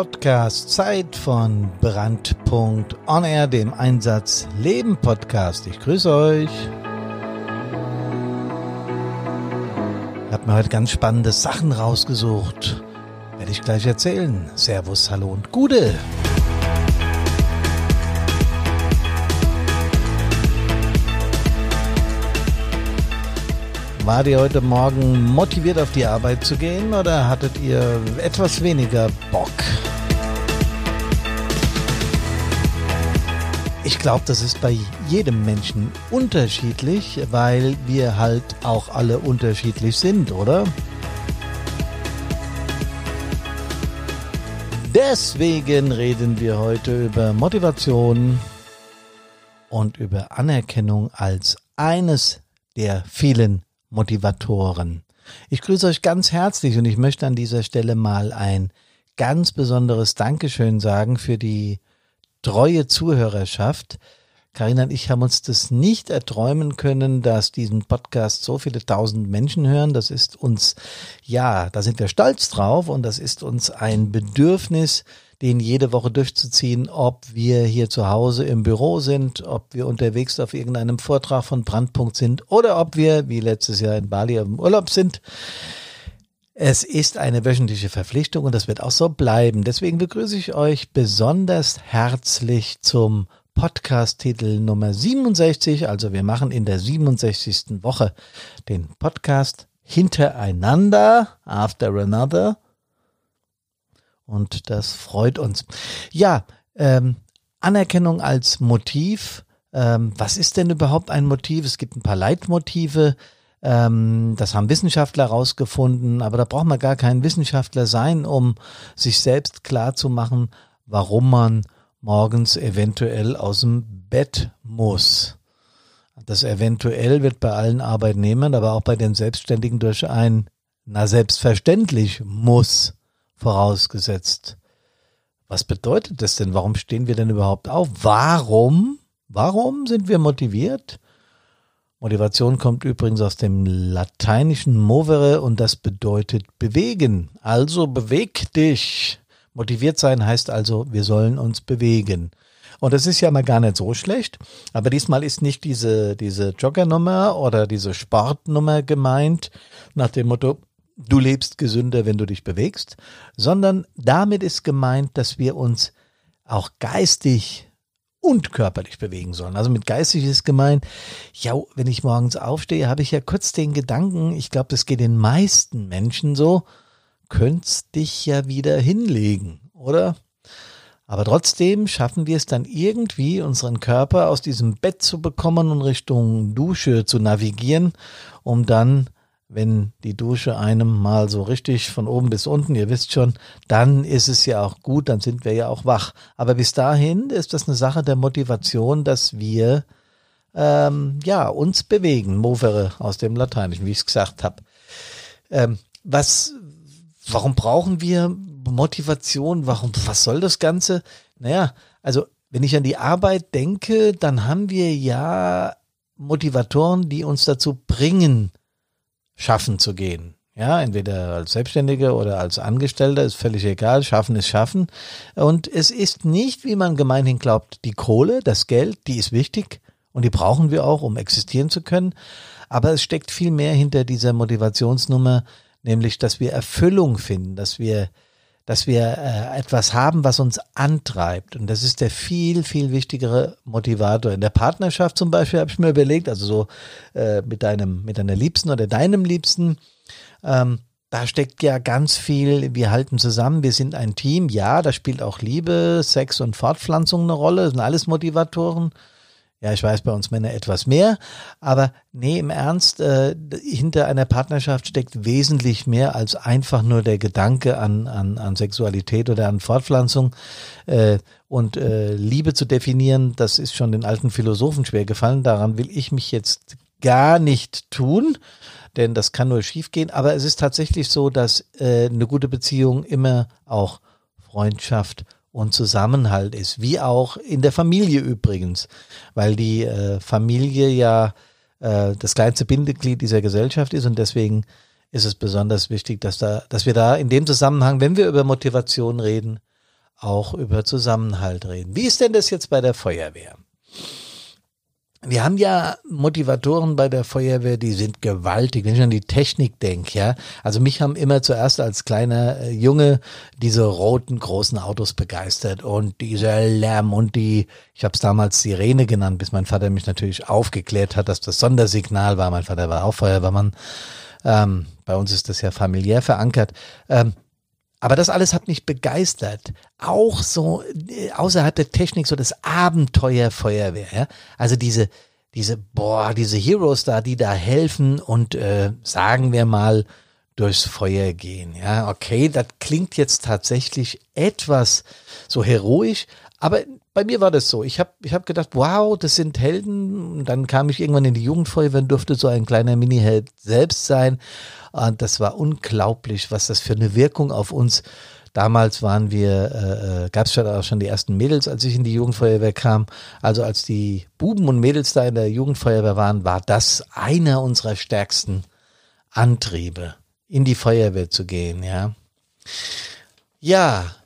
Podcast Zeit von Brandpunkt On Air, dem Einsatz Leben Podcast. Ich grüße euch. Ich habe mir heute ganz spannende Sachen rausgesucht. Werde ich gleich erzählen. Servus, hallo und Gude. War ihr heute Morgen motiviert auf die Arbeit zu gehen oder hattet ihr etwas weniger Bock? Ich glaube, das ist bei jedem Menschen unterschiedlich, weil wir halt auch alle unterschiedlich sind, oder? Deswegen reden wir heute über Motivation und über Anerkennung als eines der vielen Motivatoren. Ich grüße euch ganz herzlich und ich möchte an dieser Stelle mal ein ganz besonderes Dankeschön sagen für die treue Zuhörerschaft. Karina und ich haben uns das nicht erträumen können, dass diesen Podcast so viele tausend Menschen hören. Das ist uns, ja, da sind wir stolz drauf und das ist uns ein Bedürfnis, den jede Woche durchzuziehen, ob wir hier zu Hause im Büro sind, ob wir unterwegs auf irgendeinem Vortrag von Brandpunkt sind oder ob wir, wie letztes Jahr in Bali, im Urlaub sind. Es ist eine wöchentliche Verpflichtung und das wird auch so bleiben. Deswegen begrüße ich euch besonders herzlich zum Podcast-Titel Nummer 67. Also wir machen in der 67. Woche den Podcast hintereinander, after another. Und das freut uns. Ja, ähm, Anerkennung als Motiv. Ähm, was ist denn überhaupt ein Motiv? Es gibt ein paar Leitmotive. Ähm, das haben Wissenschaftler herausgefunden, aber da braucht man gar kein Wissenschaftler sein, um sich selbst klar zu machen, warum man morgens eventuell aus dem Bett muss. Das eventuell wird bei allen Arbeitnehmern, aber auch bei den Selbstständigen durch ein, na selbstverständlich muss vorausgesetzt. Was bedeutet das denn? Warum stehen wir denn überhaupt auf? Warum? Warum sind wir motiviert? Motivation kommt übrigens aus dem lateinischen movere und das bedeutet bewegen. Also beweg dich. Motiviert sein heißt also, wir sollen uns bewegen. Und das ist ja mal gar nicht so schlecht. Aber diesmal ist nicht diese, diese Joggernummer oder diese Sportnummer gemeint, nach dem Motto, du lebst gesünder, wenn du dich bewegst, sondern damit ist gemeint, dass wir uns auch geistig und körperlich bewegen sollen. Also mit geistig ist gemeint, ja, wenn ich morgens aufstehe, habe ich ja kurz den Gedanken, ich glaube, das geht den meisten Menschen so, könntest dich ja wieder hinlegen, oder? Aber trotzdem schaffen wir es dann irgendwie, unseren Körper aus diesem Bett zu bekommen und Richtung Dusche zu navigieren, um dann wenn die Dusche einem mal so richtig von oben bis unten, ihr wisst schon, dann ist es ja auch gut, dann sind wir ja auch wach. Aber bis dahin ist das eine Sache der Motivation, dass wir ähm, ja uns bewegen, movere aus dem Lateinischen, wie ich es gesagt habe. Ähm, was, warum brauchen wir Motivation? Warum, was soll das Ganze? Naja, also wenn ich an die Arbeit denke, dann haben wir ja Motivatoren, die uns dazu bringen, schaffen zu gehen. Ja, entweder als Selbstständiger oder als Angestellter, ist völlig egal. Schaffen ist schaffen. Und es ist nicht, wie man gemeinhin glaubt, die Kohle, das Geld, die ist wichtig und die brauchen wir auch, um existieren zu können. Aber es steckt viel mehr hinter dieser Motivationsnummer, nämlich, dass wir Erfüllung finden, dass wir dass wir äh, etwas haben, was uns antreibt. Und das ist der viel, viel wichtigere Motivator. In der Partnerschaft zum Beispiel habe ich mir überlegt, also so äh, mit deinem, mit deiner Liebsten oder deinem Liebsten, ähm, da steckt ja ganz viel, wir halten zusammen, wir sind ein Team, ja, da spielt auch Liebe, Sex und Fortpflanzung eine Rolle, das sind alles Motivatoren. Ja, ich weiß bei uns Männer etwas mehr, aber nee, im Ernst, äh, hinter einer Partnerschaft steckt wesentlich mehr als einfach nur der Gedanke an, an, an Sexualität oder an Fortpflanzung. Äh, und äh, Liebe zu definieren, das ist schon den alten Philosophen schwer gefallen. Daran will ich mich jetzt gar nicht tun, denn das kann nur schiefgehen. Aber es ist tatsächlich so, dass äh, eine gute Beziehung immer auch Freundschaft und Zusammenhalt ist, wie auch in der Familie übrigens, weil die äh, Familie ja äh, das kleinste Bindeglied dieser Gesellschaft ist und deswegen ist es besonders wichtig, dass da, dass wir da in dem Zusammenhang, wenn wir über Motivation reden, auch über Zusammenhalt reden. Wie ist denn das jetzt bei der Feuerwehr? Wir haben ja Motivatoren bei der Feuerwehr, die sind gewaltig. Wenn ich an die Technik denke, ja. Also mich haben immer zuerst als kleiner äh, Junge diese roten großen Autos begeistert und dieser Lärm und die, ich habe es damals Sirene genannt, bis mein Vater mich natürlich aufgeklärt hat, dass das Sondersignal war. Mein Vater war auch Feuerwehrmann. Ähm, bei uns ist das ja familiär verankert. Ähm, aber das alles hat mich begeistert. Auch so äh, außerhalb der Technik, so das Abenteuer Feuerwehr. Ja? Also diese, diese, boah, diese Heroes da, die da helfen und äh, sagen wir mal durchs Feuer gehen. Ja, okay, das klingt jetzt tatsächlich etwas so heroisch, aber bei mir war das so. Ich habe ich hab gedacht, wow, das sind Helden. Und dann kam ich irgendwann in die Jugendfeuerwehr und durfte so ein kleiner Mini-Held selbst sein. Und das war unglaublich, was das für eine Wirkung auf uns. Damals waren wir, äh, äh gab es auch schon die ersten Mädels, als ich in die Jugendfeuerwehr kam. Also als die Buben und Mädels da in der Jugendfeuerwehr waren, war das einer unserer stärksten Antriebe, in die Feuerwehr zu gehen, ja. Ja,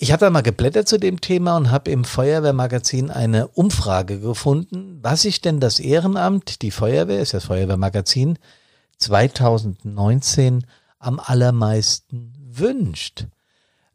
ich habe da mal geblättert zu dem Thema und habe im Feuerwehrmagazin eine Umfrage gefunden, was sich denn das Ehrenamt, die Feuerwehr, ist das Feuerwehrmagazin, 2019 am allermeisten wünscht.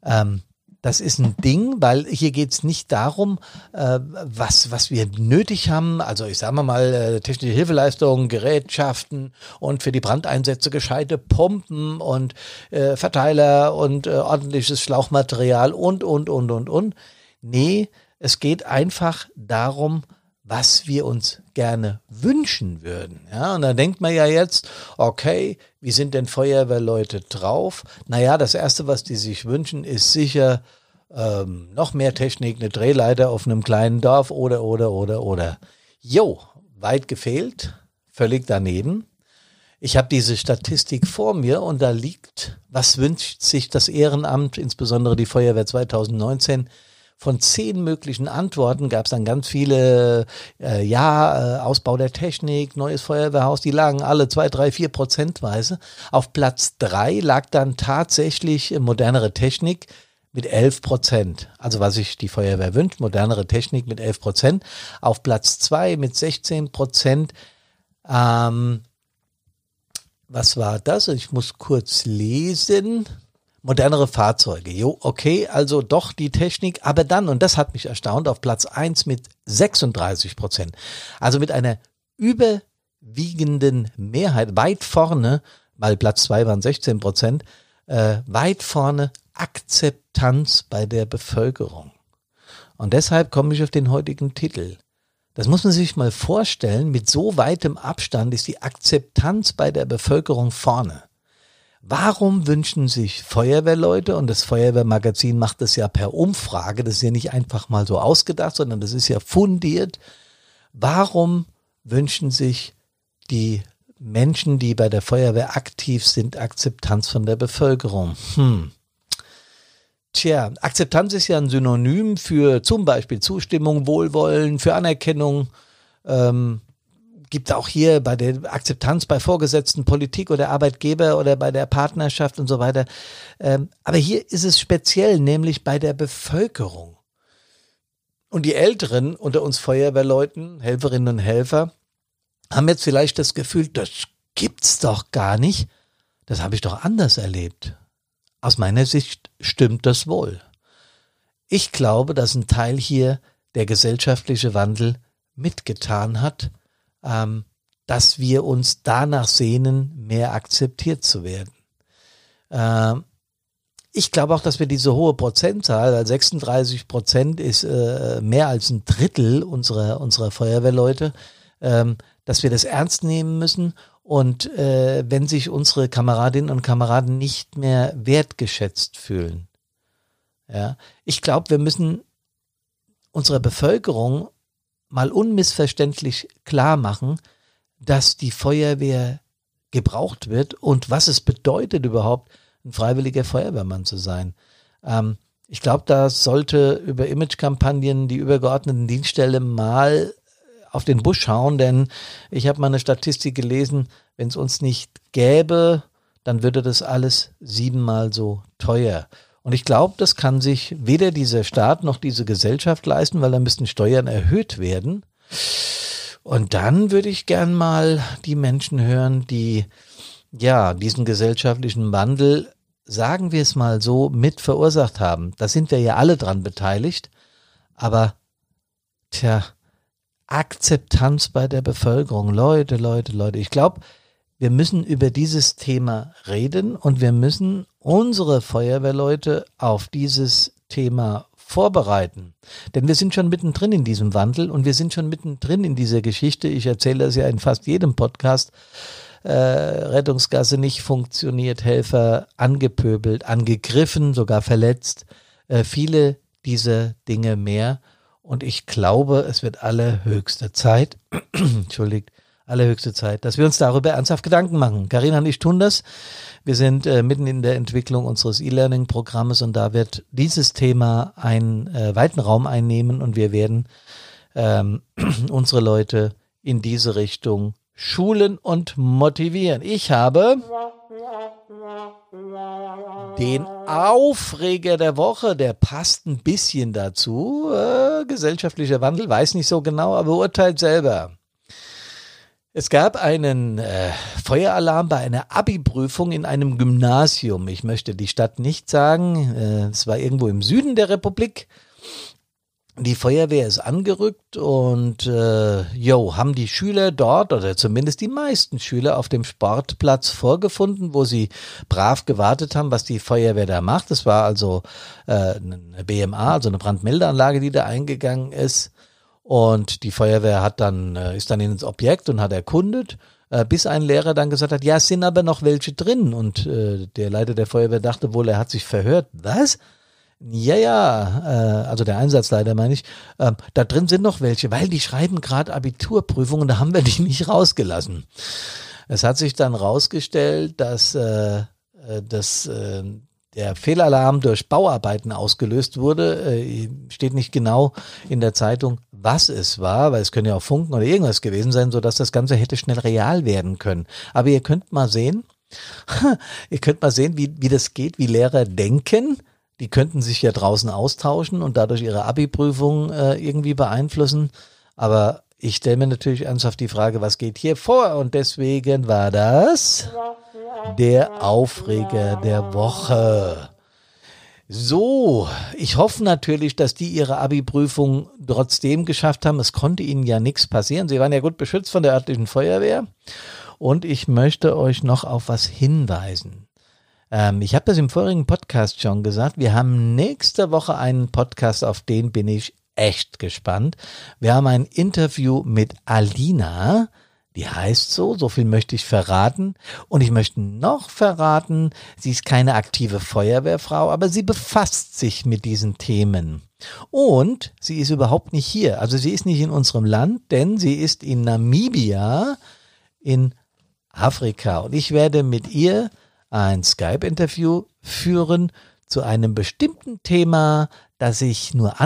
Ähm, das ist ein Ding, weil hier geht's nicht darum, äh, was, was wir nötig haben. Also ich sage mal, äh, technische Hilfeleistungen, Gerätschaften und für die Brandeinsätze gescheite Pumpen und äh, Verteiler und äh, ordentliches Schlauchmaterial und, und, und, und, und. Nee, es geht einfach darum, was wir uns gerne wünschen würden. Ja, und da denkt man ja jetzt, okay, wie sind denn Feuerwehrleute drauf? Naja, das erste, was die sich wünschen, ist sicher ähm, noch mehr Technik, eine Drehleiter auf einem kleinen Dorf oder, oder, oder, oder. Jo, weit gefehlt, völlig daneben. Ich habe diese Statistik vor mir und da liegt, was wünscht sich das Ehrenamt, insbesondere die Feuerwehr 2019, von zehn möglichen Antworten gab es dann ganz viele, äh, ja, äh, Ausbau der Technik, neues Feuerwehrhaus, die lagen alle zwei, drei, vier Prozentweise. Auf Platz drei lag dann tatsächlich modernere Technik mit elf Prozent. Also was sich die Feuerwehr wünscht, modernere Technik mit elf Prozent. Auf Platz zwei mit 16 Prozent. Ähm, was war das? Ich muss kurz lesen modernere Fahrzeuge. Jo, okay, also doch die Technik, aber dann, und das hat mich erstaunt, auf Platz eins mit 36 Prozent. Also mit einer überwiegenden Mehrheit, weit vorne, weil Platz zwei waren 16 Prozent, äh, weit vorne Akzeptanz bei der Bevölkerung. Und deshalb komme ich auf den heutigen Titel. Das muss man sich mal vorstellen, mit so weitem Abstand ist die Akzeptanz bei der Bevölkerung vorne. Warum wünschen sich Feuerwehrleute, und das Feuerwehrmagazin macht das ja per Umfrage, das ist ja nicht einfach mal so ausgedacht, sondern das ist ja fundiert, warum wünschen sich die Menschen, die bei der Feuerwehr aktiv sind, Akzeptanz von der Bevölkerung? Hm. Tja, Akzeptanz ist ja ein Synonym für zum Beispiel Zustimmung, Wohlwollen, für Anerkennung, ähm, gibt auch hier bei der Akzeptanz bei Vorgesetzten, Politik oder Arbeitgeber oder bei der Partnerschaft und so weiter. Ähm, aber hier ist es speziell, nämlich bei der Bevölkerung. Und die Älteren unter uns Feuerwehrleuten, Helferinnen und Helfer, haben jetzt vielleicht das Gefühl, das gibt's doch gar nicht. Das habe ich doch anders erlebt. Aus meiner Sicht stimmt das wohl. Ich glaube, dass ein Teil hier der gesellschaftliche Wandel mitgetan hat, ähm, dass wir uns danach sehnen, mehr akzeptiert zu werden. Ähm, ich glaube auch, dass wir diese hohe Prozentzahl, 36 Prozent ist äh, mehr als ein Drittel unserer, unserer Feuerwehrleute, ähm, dass wir das ernst nehmen müssen und äh, wenn sich unsere Kameradinnen und Kameraden nicht mehr wertgeschätzt fühlen. Ja, ich glaube, wir müssen unserer Bevölkerung mal unmissverständlich klar machen, dass die Feuerwehr gebraucht wird und was es bedeutet überhaupt, ein freiwilliger Feuerwehrmann zu sein. Ähm, ich glaube, da sollte über Imagekampagnen die übergeordneten Dienststelle mal auf den Busch schauen, denn ich habe mal eine Statistik gelesen, wenn es uns nicht gäbe, dann würde das alles siebenmal so teuer. Und ich glaube, das kann sich weder dieser Staat noch diese Gesellschaft leisten, weil da müssten Steuern erhöht werden. Und dann würde ich gern mal die Menschen hören, die ja diesen gesellschaftlichen Wandel, sagen wir es mal so, mit verursacht haben. Da sind wir ja alle dran beteiligt. Aber tja, Akzeptanz bei der Bevölkerung. Leute, Leute, Leute. Ich glaube, wir müssen über dieses Thema reden und wir müssen unsere Feuerwehrleute auf dieses Thema vorbereiten. Denn wir sind schon mittendrin in diesem Wandel und wir sind schon mittendrin in dieser Geschichte. Ich erzähle das ja in fast jedem Podcast. Äh, Rettungsgasse nicht funktioniert, Helfer angepöbelt, angegriffen, sogar verletzt. Äh, viele dieser Dinge mehr. Und ich glaube, es wird allerhöchste Zeit, entschuldigt, allerhöchste Zeit, dass wir uns darüber ernsthaft Gedanken machen. Karina und ich tun das. Wir sind äh, mitten in der Entwicklung unseres E-Learning-Programmes und da wird dieses Thema einen äh, weiten Raum einnehmen und wir werden ähm, unsere Leute in diese Richtung schulen und motivieren. Ich habe den Aufreger der Woche, der passt ein bisschen dazu. Äh, gesellschaftlicher Wandel, weiß nicht so genau, aber urteilt selber. Es gab einen äh, Feueralarm bei einer Abi-Prüfung in einem Gymnasium. Ich möchte die Stadt nicht sagen. Äh, es war irgendwo im Süden der Republik. Die Feuerwehr ist angerückt und äh, jo, haben die Schüler dort oder zumindest die meisten Schüler auf dem Sportplatz vorgefunden, wo sie brav gewartet haben, was die Feuerwehr da macht. Es war also äh, eine BMA, also eine Brandmeldeanlage, die da eingegangen ist. Und die Feuerwehr hat dann, äh, ist dann ins Objekt und hat erkundet, äh, bis ein Lehrer dann gesagt hat, ja, es sind aber noch welche drin. Und äh, der Leiter der Feuerwehr dachte wohl, er hat sich verhört. Was? Ja, ja, äh, also der Einsatzleiter meine ich, äh, da drin sind noch welche, weil die schreiben gerade Abiturprüfungen, da haben wir die nicht rausgelassen. Es hat sich dann rausgestellt, dass äh, äh das äh, der Fehlalarm durch Bauarbeiten ausgelöst wurde, äh, steht nicht genau in der Zeitung, was es war, weil es können ja auch Funken oder irgendwas gewesen sein, so dass das Ganze hätte schnell real werden können. Aber ihr könnt mal sehen, ihr könnt mal sehen, wie, wie das geht, wie Lehrer denken. Die könnten sich ja draußen austauschen und dadurch ihre Abi-Prüfung äh, irgendwie beeinflussen. Aber ich stelle mir natürlich ernsthaft die Frage, was geht hier vor? Und deswegen war das der Aufreger der Woche. So, ich hoffe natürlich, dass die ihre Abi-Prüfung trotzdem geschafft haben. Es konnte ihnen ja nichts passieren. Sie waren ja gut beschützt von der örtlichen Feuerwehr. Und ich möchte euch noch auf was hinweisen. Ähm, ich habe das im vorigen Podcast schon gesagt. Wir haben nächste Woche einen Podcast, auf den bin ich echt gespannt. Wir haben ein Interview mit Alina. Die heißt so, so viel möchte ich verraten. Und ich möchte noch verraten, sie ist keine aktive Feuerwehrfrau, aber sie befasst sich mit diesen Themen. Und sie ist überhaupt nicht hier. Also sie ist nicht in unserem Land, denn sie ist in Namibia in Afrika. Und ich werde mit ihr ein Skype-Interview führen zu einem bestimmten Thema, das ich nur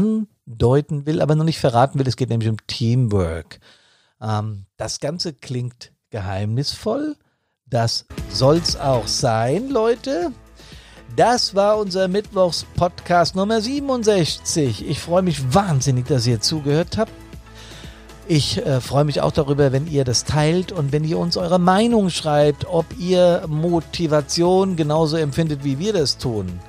andeuten will, aber noch nicht verraten will. Es geht nämlich um Teamwork. Ähm, das Ganze klingt geheimnisvoll. Das soll's auch sein, Leute. Das war unser Mittwochs-Podcast Nummer 67. Ich freue mich wahnsinnig, dass ihr zugehört habt. Ich äh, freue mich auch darüber, wenn ihr das teilt und wenn ihr uns eure Meinung schreibt, ob ihr Motivation genauso empfindet, wie wir das tun.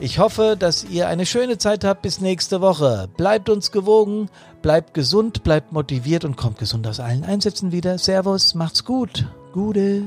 Ich hoffe, dass ihr eine schöne Zeit habt bis nächste Woche. Bleibt uns gewogen, bleibt gesund, bleibt motiviert und kommt gesund aus allen Einsätzen wieder. Servus, macht's gut. Gute.